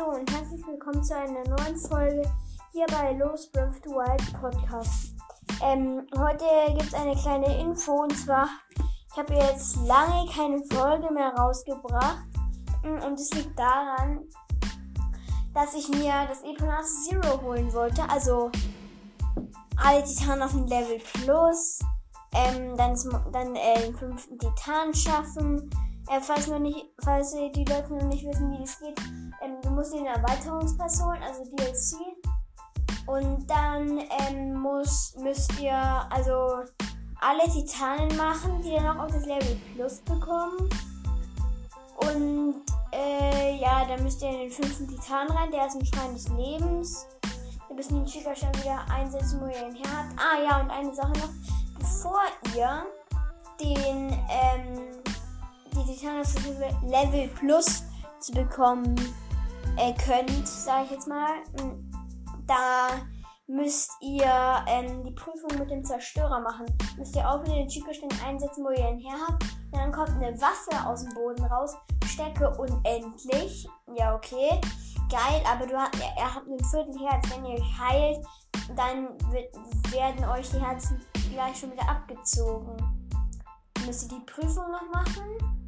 Hallo und herzlich willkommen zu einer neuen Folge hier bei Los Breath the Wild Podcast. Ähm, heute gibt es eine kleine Info und zwar, ich habe jetzt lange keine Folge mehr rausgebracht mm, und es liegt daran, dass ich mir das Eponas Zero holen wollte. Also alle Titanen auf dem Level Plus, ähm, dann, dann äh, den fünften Titan schaffen äh, falls, noch nicht, falls die Leute noch nicht wissen, wie es geht, ähm, du musst den Erweiterungsperson, also DLC. Und dann ähm, muss, müsst ihr also alle Titanen machen, die dann auch auf das Level Plus bekommen. Und äh, ja, dann müsst ihr in den fünften Titan rein, der ist ein Schrein des Lebens. Wir müssen den Schickerstein wieder einsetzen, wo ihr ihn her habt. Ah ja, und eine Sache noch. Bevor ihr den ähm, die Titanos Level Plus zu bekommen äh, könnt, sage ich jetzt mal, da müsst ihr ähm, die Prüfung mit dem Zerstörer machen. Müsst ihr auch wieder den Chico-Stein einsetzen, wo ihr ihn her habt. Und dann kommt eine Waffe aus dem Boden raus. Stecke unendlich. Ja, okay. Geil, aber du hast, er hat ein Viertel Herz. Wenn ihr euch heilt, dann wird, werden euch die Herzen gleich schon wieder abgezogen. Müsst ihr die Prüfung noch machen.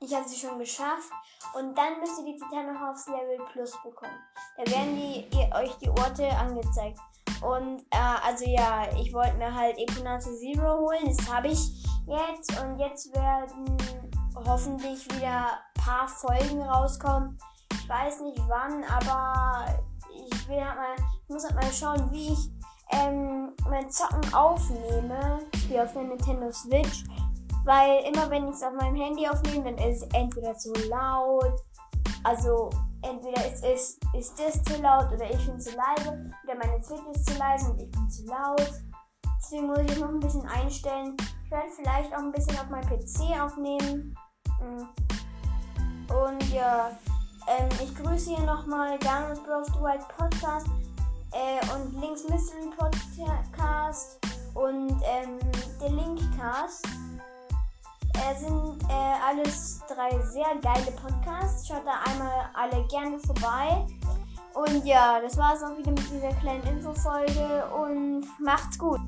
Ich habe sie schon geschafft. Und dann müsst ihr die Titan noch aufs Level Plus bekommen. Da werden die, ihr, euch die Orte angezeigt. Und äh, also ja, ich wollte mir halt Eponate Zero holen. Das habe ich jetzt. Und jetzt werden hoffentlich wieder ein paar Folgen rauskommen. Ich weiß nicht wann, aber ich will halt mal, ich muss halt mal schauen, wie ich ähm, mein Zocken aufnehme. Wie auf der Nintendo Switch. Weil immer wenn ich es auf meinem Handy aufnehme, dann ist es entweder zu laut, also entweder ist, ist, ist das zu laut oder ich bin zu leise, oder meine Switch ist zu leise und ich bin zu laut. Deswegen muss ich noch ein bisschen einstellen. Ich werde vielleicht auch ein bisschen auf meinem PC aufnehmen. Mm. Und ja, ähm, ich grüße hier nochmal Daniels Bro of the Wild Podcast äh, und Links Mystery Podcast und ähm, der Linkcast. Sind äh, alles drei sehr geile Podcasts. Schaut da einmal alle gerne vorbei. Und ja, das war es auch wieder mit dieser kleinen Infofolge und macht's gut.